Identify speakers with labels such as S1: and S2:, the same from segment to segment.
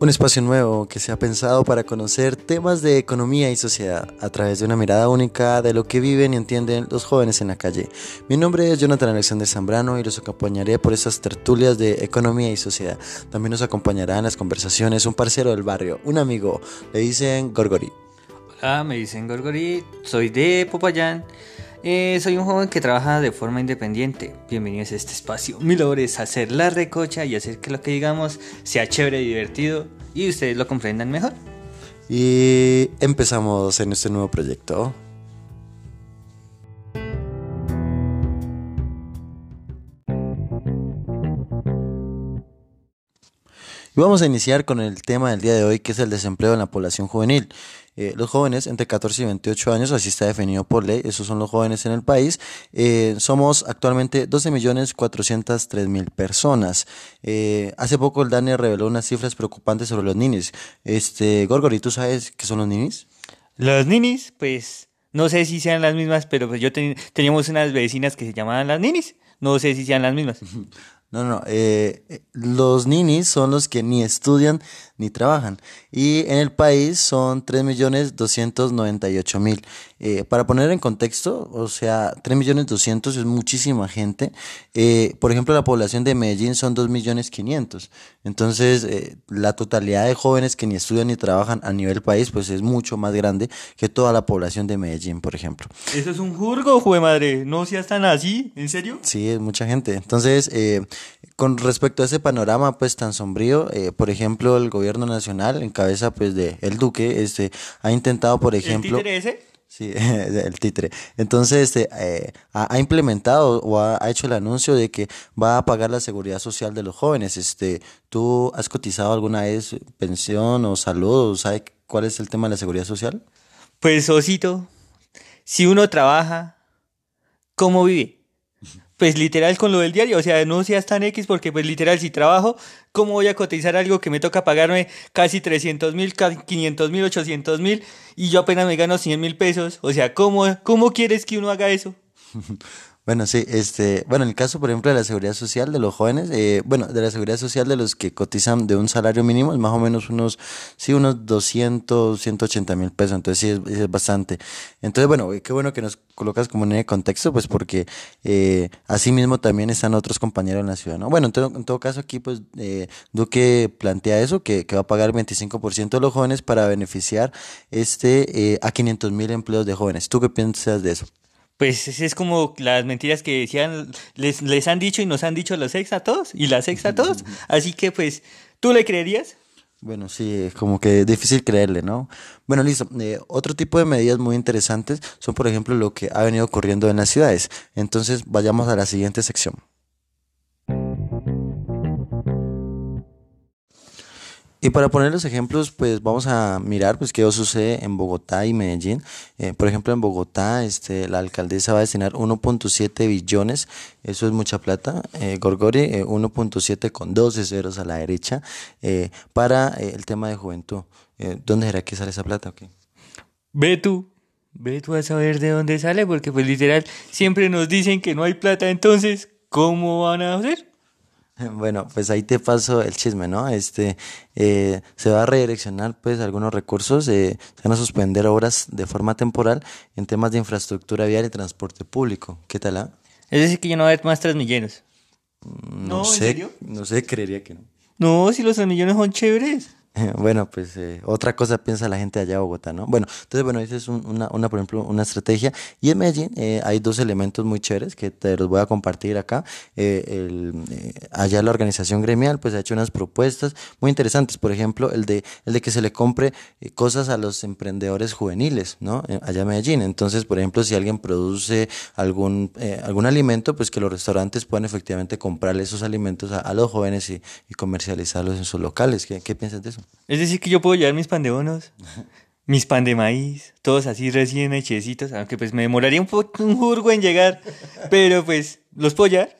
S1: Un espacio nuevo que se ha pensado para conocer temas de economía y sociedad a través de una mirada única de lo que viven y entienden los jóvenes en la calle. Mi nombre es Jonathan Alexander Zambrano y los acompañaré por estas tertulias de economía y sociedad. También nos acompañará en las conversaciones un parcero del barrio, un amigo, le dicen Gorgori.
S2: Hola, me dicen Gorgori, soy de Popayán. Eh, soy un joven que trabaja de forma independiente. Bienvenidos a este espacio. Mi labor es hacer la recocha y hacer que lo que digamos sea chévere y divertido y ustedes lo comprendan mejor.
S1: Y empezamos en este nuevo proyecto. Vamos a iniciar con el tema del día de hoy, que es el desempleo en la población juvenil. Eh, los jóvenes entre 14 y 28 años, así está definido por ley, esos son los jóvenes en el país. Eh, somos actualmente 12.403.000 personas. Eh, hace poco el DANE reveló unas cifras preocupantes sobre los ninis. Este, Gorgori, ¿tú sabes qué son los ninis?
S2: Los ninis, pues no sé si sean las mismas, pero pues yo teníamos unas vecinas que se llamaban las ninis. No sé si sean las mismas.
S1: No, no, eh, los ninis son los que ni estudian ni trabajan. Y en el país son 3.298.000. Eh, para poner en contexto, o sea, 3.200.000 es muchísima gente. Eh, por ejemplo, la población de Medellín son 2.500.000. Entonces, eh, la totalidad de jóvenes que ni estudian ni trabajan a nivel país, pues es mucho más grande que toda la población de Medellín, por ejemplo.
S2: Eso es un jurgo, jue madre. ¿No seas tan así? ¿En serio?
S1: Sí, es mucha gente. Entonces, eh, con respecto a ese panorama pues tan sombrío, eh, por ejemplo, el gobierno nacional en cabeza pues de el Duque este ha intentado, por ejemplo,
S2: ¿El títere ese?
S1: Sí, el títere. Entonces, este, eh, ha, implementado o ha, hecho el anuncio de que va a pagar la seguridad social de los jóvenes. Este, ¿Tú has cotizado alguna vez pensión o salud? ¿Sabes cuál es el tema de la seguridad social?
S2: Pues, Osito, si uno trabaja, ¿cómo vive? Pues literal con lo del diario, o sea, no seas tan X porque pues literal si trabajo, ¿cómo voy a cotizar algo que me toca pagarme casi 300 mil, 500 mil, 800 mil y yo apenas me gano 100 mil pesos? O sea, ¿cómo, ¿cómo quieres que uno haga eso?
S1: Bueno, sí, este, bueno, en el caso, por ejemplo, de la seguridad social de los jóvenes, eh, bueno, de la seguridad social de los que cotizan de un salario mínimo, es más o menos unos, sí, unos 200, 180 mil pesos, entonces sí, es, bastante. Entonces, bueno, qué bueno que nos colocas como en el contexto, pues porque eh, así mismo también están otros compañeros en la ciudad, ¿no? Bueno, en todo, en todo caso aquí, pues, eh, Duque plantea eso, que, que va a pagar el 25% de los jóvenes para beneficiar este, eh, a 500 mil empleos de jóvenes. ¿Tú qué piensas de eso?
S2: Pues es como las mentiras que decían, les, les han dicho y nos han dicho los ex a todos y las ex a todos. Así que pues, ¿tú le creerías?
S1: Bueno, sí, es como que es difícil creerle, ¿no? Bueno, listo. Eh, otro tipo de medidas muy interesantes son, por ejemplo, lo que ha venido ocurriendo en las ciudades. Entonces, vayamos a la siguiente sección. Y para poner los ejemplos, pues vamos a mirar pues qué sucede en Bogotá y Medellín. Eh, por ejemplo, en Bogotá, este, la alcaldesa va a destinar 1.7 billones, eso es mucha plata, eh, Gorgori, eh, 1.7 con 12 ceros a la derecha, eh, para el tema de juventud. ¿Dónde será que sale esa plata? Okay?
S2: Ve tú, ve tú a saber de dónde sale, porque pues literal siempre nos dicen que no hay plata, entonces, ¿cómo van a hacer?
S1: Bueno, pues ahí te paso el chisme, ¿no? Este, eh, se va a redireccionar pues algunos recursos, eh, se van a suspender obras de forma temporal en temas de infraestructura vial y transporte público. ¿Qué tal? Ah?
S2: Es decir, que ya no va a haber más transmilleros.
S1: Mm, no, sé, ¿en serio? No sé, creería que no.
S2: No, si los transmilleros son chéveres.
S1: Bueno, pues eh, otra cosa piensa la gente allá de Bogotá, ¿no? Bueno, entonces, bueno, esa es una, una, por ejemplo, una estrategia. Y en Medellín eh, hay dos elementos muy chéveres que te los voy a compartir acá. Eh, el, allá la organización gremial, pues ha hecho unas propuestas muy interesantes. Por ejemplo, el de, el de que se le compre cosas a los emprendedores juveniles, ¿no? allá en Medellín. Entonces, por ejemplo, si alguien produce algún, algún alimento, pues que los restaurantes puedan efectivamente comprarle esos alimentos a, los jóvenes y, y, comercializarlos en sus locales. ¿Qué, qué piensas de eso?
S2: Es decir, que yo puedo llevar mis pan de bonos, mis pan de maíz, todos así recién hechecitos, aunque pues me demoraría un, poco, un jurgo en llegar, pero pues, ¿los puedo llevar?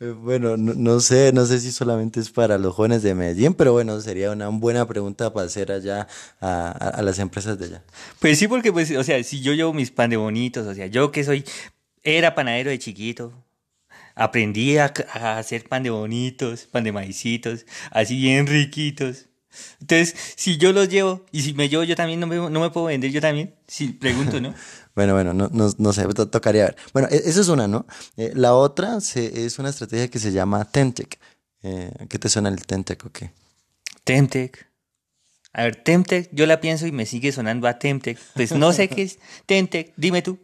S1: Eh, bueno, no, sé, no sé si solamente es para los jóvenes de Medellín, pero bueno, sería una buena pregunta para hacer allá a, las empresas de allá.
S2: Pues sí, porque pues, o sea, si yo llevo mis pan de bonitos, o sea, yo que soy, era panadero de chiquito, aprendí a, a hacer pan de bonitos, pan de maicitos, así bien riquitos. Entonces, si yo los llevo y si me llevo yo también, no me, no me puedo vender yo también. Si pregunto, ¿no?
S1: Bueno, bueno, no, no, no sé, to- tocaría ver. Bueno, e- esa es una, ¿no? Eh, la otra se- es una estrategia que se llama Temtech. Eh, ¿Qué te suena el Temtech o qué?
S2: Temtec. A ver, Temtec, yo la pienso y me sigue sonando a Temtec. Pues no sé qué es Temtec, dime tú.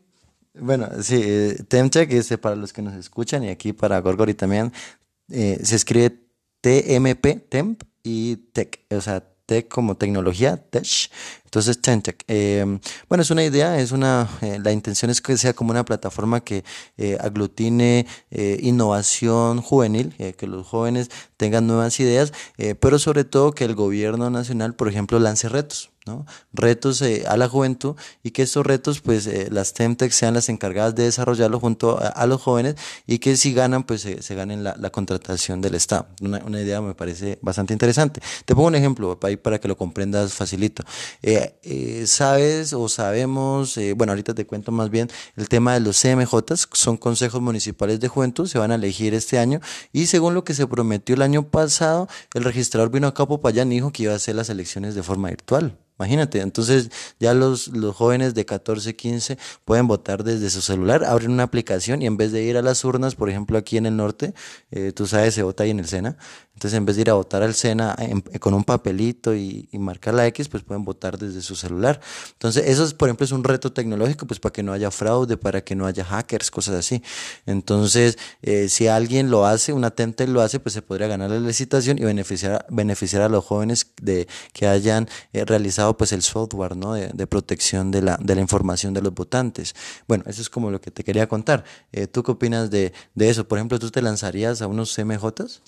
S1: Bueno, sí, eh, Temtech es eh, para los que nos escuchan y aquí para Gorgori también. eh, se escribe TMP, Temp y Tech, o sea, Tech como tecnología, Tech. Entonces, Temtech. eh, bueno, es una idea, es una, eh, la intención es que sea como una plataforma que eh, aglutine eh, innovación juvenil, eh, que los jóvenes tengan nuevas ideas, pero sobre todo que el gobierno nacional, por ejemplo, lance retos. ¿no? Retos eh, a la juventud y que estos retos, pues eh, las Temtech sean las encargadas de desarrollarlo junto a, los jóvenes y que si ganan, pues se- ganen la, contratación del Estado. Una, una idea me parece bastante interesante. Te pongo un ejemplo ahí para que lo comprendas facilito. Eh, Sabes o sabemos, eh, bueno, ahorita te cuento más bien el tema de los CMJs, son consejos municipales de juventud, se van a elegir este año y según lo que se prometió el año pasado, el registrador vino a Popayán y dijo que iba a hacer las elecciones de forma virtual. Imagínate, entonces ya los, los jóvenes de 14, 15 pueden votar desde su celular, abren una aplicación y en vez de ir a las urnas, por ejemplo aquí en el norte, eh, tú sabes, se vota ahí en el SENA, entonces en vez de ir a votar al SENA en- con un papelito y, marcar la X, pues pueden votar desde su celular. Entonces eso, es, por ejemplo, es un reto tecnológico, pues para que no haya fraude, para que no haya hackers, cosas así. Entonces, eh, si alguien lo hace, un atente lo hace, pues se podría ganar la licitación y beneficiar, beneficiar a los jóvenes de que hayan eh, realizado pues el software ¿no? de, de protección de la, de la información de los votantes. Bueno, eso es como lo que te quería contar. Eh, ¿Tú qué opinas de, de eso? Por ejemplo, ¿tú te lanzarías a unos CMJs?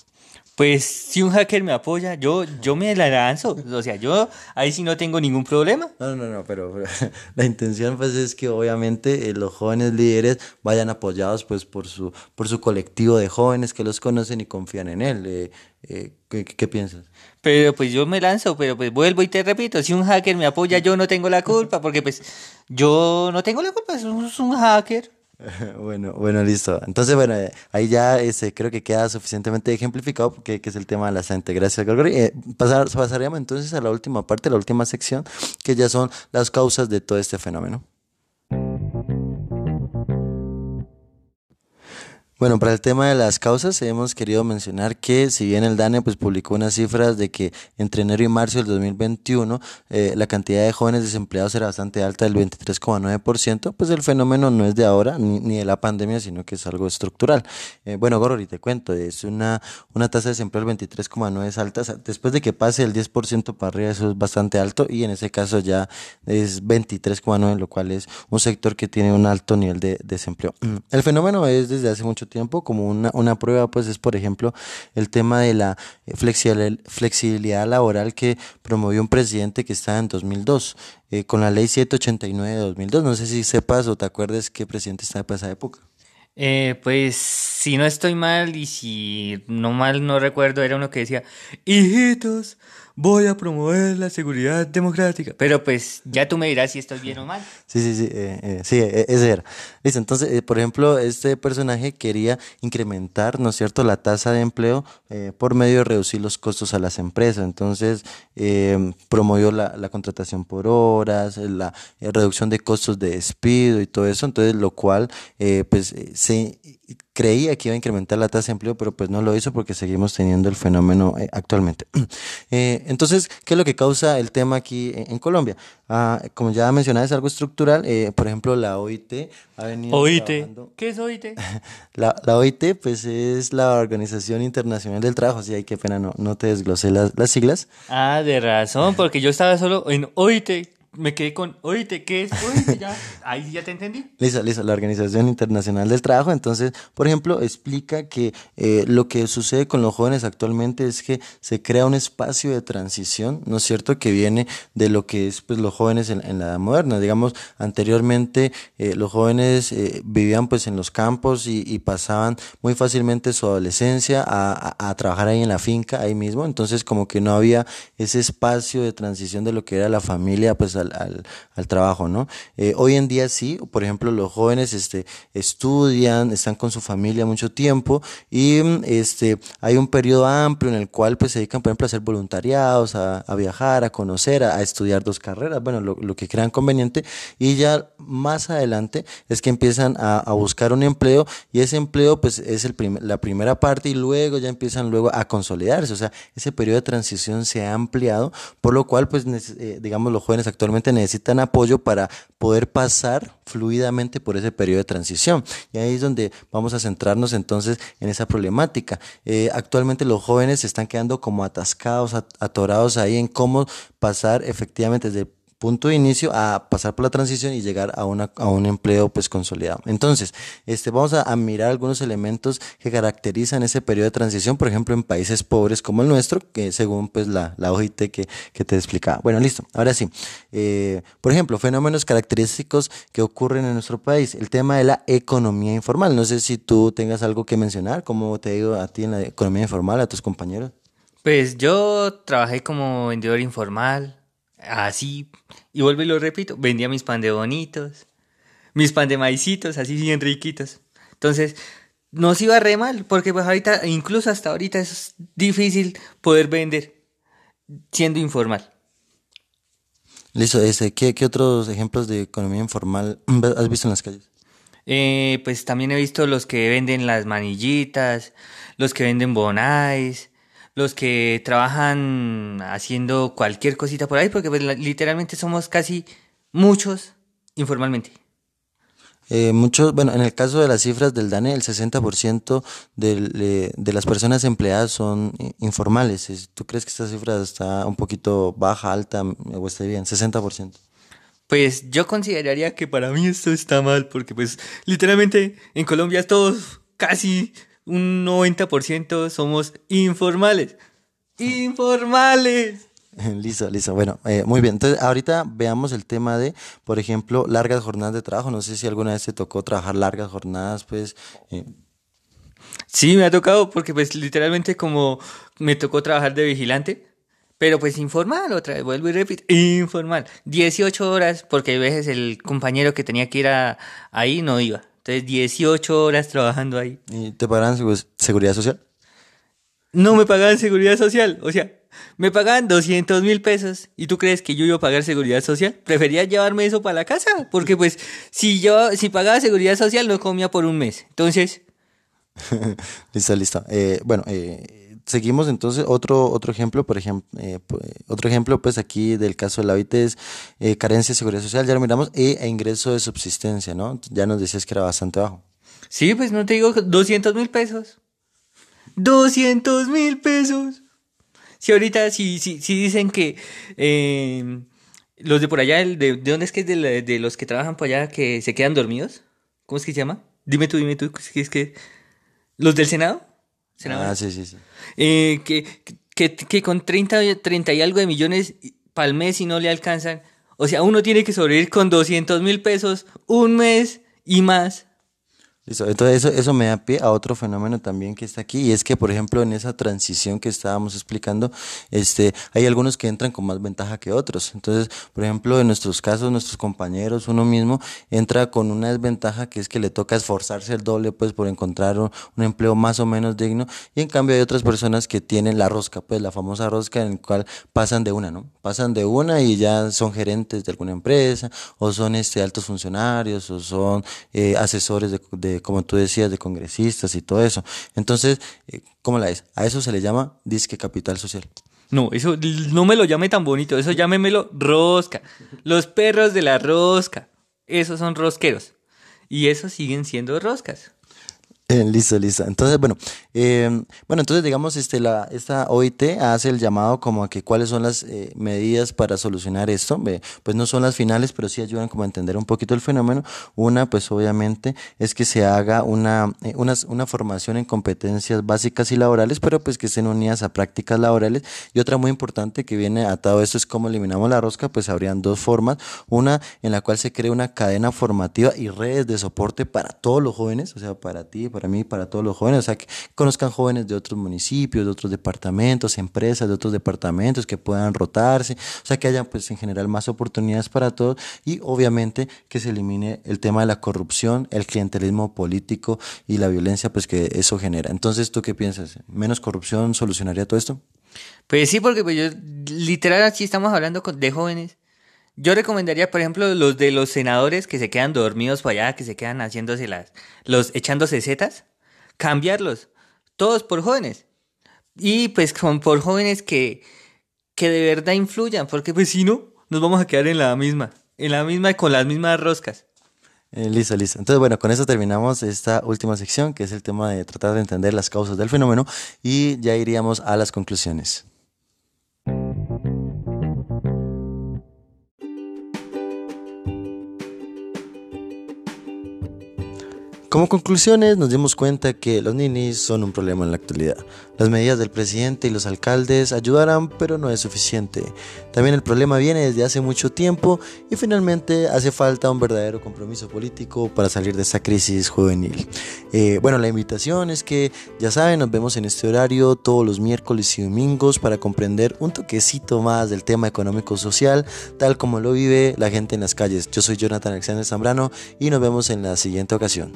S2: Pues si un hacker me apoya, yo, yo me la lanzo. O sea, yo ahí sí no tengo ningún problema.
S1: No, no, no, pero, pero la intención pues es que obviamente eh, los jóvenes líderes vayan apoyados pues por su, por su colectivo de jóvenes que los conocen y confían en él. Eh, eh, ¿qué, qué- piensas?
S2: Pero pues yo me lanzo, pero pues vuelvo y te repito, si un hacker me apoya, yo no tengo la culpa, porque pues yo no tengo la culpa, es un hacker.
S1: Bueno, bueno, listo. Entonces, bueno, eh, ahí ya este, creo que queda suficientemente ejemplificado que es el tema de la gente. Gracias, Gorgori. Eh, pasar, pasaríamos entonces a la última parte, la última sección, que ya son las causas de todo este fenómeno. Bueno, para el tema de las causas hemos querido mencionar que si bien el DANE pues publicó unas cifras de que entre enero y marzo del 2021 eh, la cantidad de jóvenes desempleados era bastante alta, del 23,9%, pues el fenómeno no es de ahora ni, ni de la pandemia, sino que es algo estructural. Eh, bueno, Gorori, te cuento, es una, una tasa de desempleo del 23,9 es alta, o sea, después de que pase el 10% para arriba eso es bastante alto y en ese caso ya es 23,9, lo cual es un sector que tiene un alto nivel de desempleo. El fenómeno es desde hace mucho tiempo, como una, una prueba, pues es por ejemplo el tema de la eh, flexibil- flexibilidad laboral que promovió un presidente que estaba en 2002, eh, con la ley 789 de 2002. No sé si sepas o te acuerdas qué presidente estaba para esa época.
S2: Eh, pues si no estoy mal y si no mal no recuerdo, era uno que decía, hijitos, voy a promover la seguridad democrática. Pero pues ya tú me dirás si estoy bien o mal.
S1: Sí, sí, sí, eh, eh, sí, eh, ese era. Listo, entonces, eh, por ejemplo, este personaje quería incrementar, ¿no es cierto?, la tasa de empleo eh, por medio de reducir los costos a las empresas. Entonces, eh, promovió la, la contratación por horas, eh, la eh, reducción de costos de despido y todo eso. Entonces, lo cual, eh, pues, eh, se creía que iba a incrementar la tasa de empleo, pero pues no lo hizo porque seguimos teniendo el fenómeno eh, actualmente. Eh, entonces, ¿qué es lo que causa el tema aquí en, en Colombia? Ah, como ya mencionaba, es algo estructural. eh, por ejemplo, la OIT ha venido
S2: OIT.
S1: trabajando-
S2: ¿Qué es OIT?
S1: La, la OIT, pues, es la Organización Internacional del Trabajo. Sí, ay, qué pena, no, no te desglosé las, las siglas.
S2: Ah, de razón, porque yo estaba solo en OIT. Me quedé con OIT. ¿Qué es OIT? Ya, ahí ya te entendí.
S1: Listo, listo, la Organización Internacional del Trabajo. Entonces, por ejemplo, explica que eh, lo que sucede con los jóvenes actualmente es que se crea un espacio de transición, ¿no es cierto?, que viene de lo que es pues los jóvenes en, en la edad moderna. Digamos, anteriormente eh, los jóvenes eh, vivían pues en los campos y, y pasaban muy fácilmente su adolescencia a, a- a trabajar ahí en la finca, ahí mismo. Entonces, como que no había ese espacio de transición de lo que era la familia, pues a al, trabajo, ¿no? Eh, hoy en día sí, por ejemplo, los jóvenes este, estudian, están con su familia mucho tiempo y este, hay un periodo amplio en el cual pues se dedican, por ejemplo, a hacer voluntariados, a, viajar, a conocer, a, estudiar dos carreras, bueno, lo, que crean conveniente y ya más adelante es que empiezan a, buscar un empleo y ese empleo pues es el la primera parte y luego ya empiezan luego a consolidarse, o sea, ese periodo de transición se ha ampliado, por lo cual pues eh, digamos los jóvenes actualmente necesitan apoyo para poder pasar fluidamente por ese periodo de transición. Y ahí es donde vamos a centrarnos entonces en esa problemática. Eh, actualmente los jóvenes se están quedando como atascados, atorados ahí en cómo pasar efectivamente desde punto de inicio a pasar por la transición y llegar a, una, a un empleo pues consolidado. Entonces, este, vamos a, mirar algunos elementos que caracterizan ese periodo de transición, por ejemplo, en países pobres como el nuestro, que según pues la, la OIT que, que te explicaba. Bueno, listo. Ahora sí. Eh, por ejemplo, fenómenos característicos que ocurren en nuestro país. El tema de la economía informal. No sé si tú tengas algo que mencionar, cómo te digo a ti en la economía informal, a tus compañeros.
S2: Pues yo trabajé como vendedor informal, así, y vuelvo y lo repito, vendía mis pan de bonitos, mis pan de maicitos, así bien riquitos. Entonces, nos iba re mal, porque pues ahorita, incluso hasta ahorita es difícil poder vender siendo informal.
S1: Listo, este, ¿qué, ¿qué, otros ejemplos de economía informal has visto en las calles?
S2: Eh, pues también he visto los que venden las manillitas, los que venden bonais, los que trabajan haciendo cualquier cosita por ahí, porque pues, literalmente somos casi muchos informalmente.
S1: Eh, muchos, bueno, en el caso de las cifras del DANE, el 60% de, de las personas empleadas son informales. ¿Tú crees que esta cifra está un poquito baja, alta o está bien? 60%.
S2: Pues yo consideraría que para mí esto está mal, porque pues literalmente en Colombia todos casi un 90% somos informales. Informales.
S1: Listo, listo. Bueno, eh, muy bien. Entonces, ahorita veamos el tema de, por ejemplo, largas jornadas de trabajo. No sé si alguna vez te tocó trabajar largas jornadas, pues. Eh.
S2: Sí, me ha tocado porque, pues, literalmente como me tocó trabajar de vigilante, pero pues informal, otra vez, vuelvo y repito, informal. 18 horas, porque a veces el compañero que tenía que ir ahí no iba. Entonces, 18 horas trabajando ahí.
S1: ¿Y te pagaban seguridad social?
S2: No me pagaban seguridad social. O sea, me pagaban 200 mil pesos. ¿Y tú crees que yo iba a pagar seguridad social? Prefería llevarme eso para la casa. Porque, pues, si yo, si pagaba seguridad social, no comía por un mes. Entonces.
S1: listo, listo. Eh, bueno, eh seguimos entonces otro otro ejemplo, por ejemplo, eh, otro ejemplo pues aquí del caso de la OIT es eh, carencia de seguridad social, ya lo miramos, e, ingreso de subsistencia, ¿no? Ya nos decías que era bastante bajo.
S2: Sí, pues no te digo 200 mil pesos. 200 mil pesos. Si ahorita, si, si, si dicen que em, los de por allá, de, ¿de dónde es que es de, los que trabajan por allá que se quedan dormidos? ¿Cómo es que se llama? Dime tú, dime tú, es que los del Senado.
S1: Ah, sí, sí, sí.
S2: Eh, que, que, que, con 30, 30 y algo de millones para el mes y no le alcanzan. O sea, uno tiene que sobrevivir con 200 mil pesos un mes y más.
S1: Entonces eso, eso me da pie a otro fenómeno también que está aquí y es que por ejemplo en esa transición que estábamos explicando, este, hay algunos que entran con más ventaja que otros. Entonces, por ejemplo, en nuestros casos, nuestros compañeros, uno mismo entra con una desventaja que es que le toca esforzarse el doble pues por encontrar un, empleo más o menos digno y en cambio hay otras personas que tienen la rosca, pues la famosa rosca en la cual pasan de una, ¿no? Pasan de una y ya son gerentes de alguna empresa o son este altos funcionarios o son eh, asesores de como tú decías, de congresistas y todo eso. Entonces, eh, ¿cómo la es? A eso se le llama disque capital social.
S2: No, eso no me lo llame tan bonito, eso llámemelo rosca. Los perros de la rosca, esos son rosqueros. Y esos siguen siendo roscas.
S1: listo, listo. Entonces, bueno, eh, bueno, entonces digamos, este, la, esta OIT hace el llamado como a que cuáles son las eh, medidas para solucionar esto. pues no son las finales, pero sí ayudan como a entender un poquito el fenómeno. Una, pues obviamente, es que se haga una, eh, una, una formación en competencias básicas y laborales, pero pues que estén unidas a prácticas laborales. Y otra muy importante que viene atado a esto es cómo eliminamos la rosca, pues habrían dos formas. Una en la cual se crea una cadena formativa y redes de soporte para todos los jóvenes, o sea, para ti, para mí, para todos los jóvenes, o sea, que conozcan jóvenes de otros municipios, de otros departamentos, empresas de otros departamentos que puedan rotarse, o sea, que haya pues en general más oportunidades para todos y obviamente que se elimine el tema de la corrupción, el clientelismo político y la violencia pues que eso genera. Entonces, ¿tú qué piensas? ¿Menos corrupción solucionaría todo esto?
S2: Pues sí, porque pues yo, literal, aquí estamos hablando de jóvenes. Yo recomendaría, por ejemplo, los de los senadores que se quedan dormidos por allá, que se quedan haciéndose las, los echándose setas, cambiarlos, todos por jóvenes. Y pues con, por jóvenes que, que de verdad influyan, porque pues si no, nos vamos a quedar en la misma, en la misma y con las mismas roscas.
S1: Eh, listo, listo. Entonces, bueno, con eso terminamos esta última sección, que es el tema de tratar de entender las causas del fenómeno, y ya iríamos a las conclusiones. Como conclusiones nos dimos cuenta que los ninis son un problema en la actualidad. Las medidas del presidente y los alcaldes ayudarán, pero no es suficiente. También el problema viene desde hace mucho tiempo y finalmente hace falta un verdadero compromiso político para salir de esta crisis juvenil. Eh, bueno, la invitación es que ya saben, nos vemos en este horario todos los miércoles y domingos para comprender un toquecito más del tema económico-social, tal como lo vive la gente en las calles. Yo soy Jonathan Alexander Zambrano y nos vemos en la siguiente ocasión.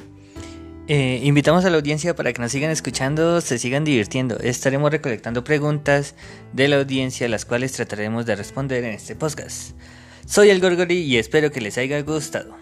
S2: Eh, invitamos a la audiencia para que nos sigan escuchando, se sigan divirtiendo. Estaremos recolectando preguntas de la audiencia, las cuales trataremos de responder en este podcast. Soy el Gorgori y espero que les haya gustado.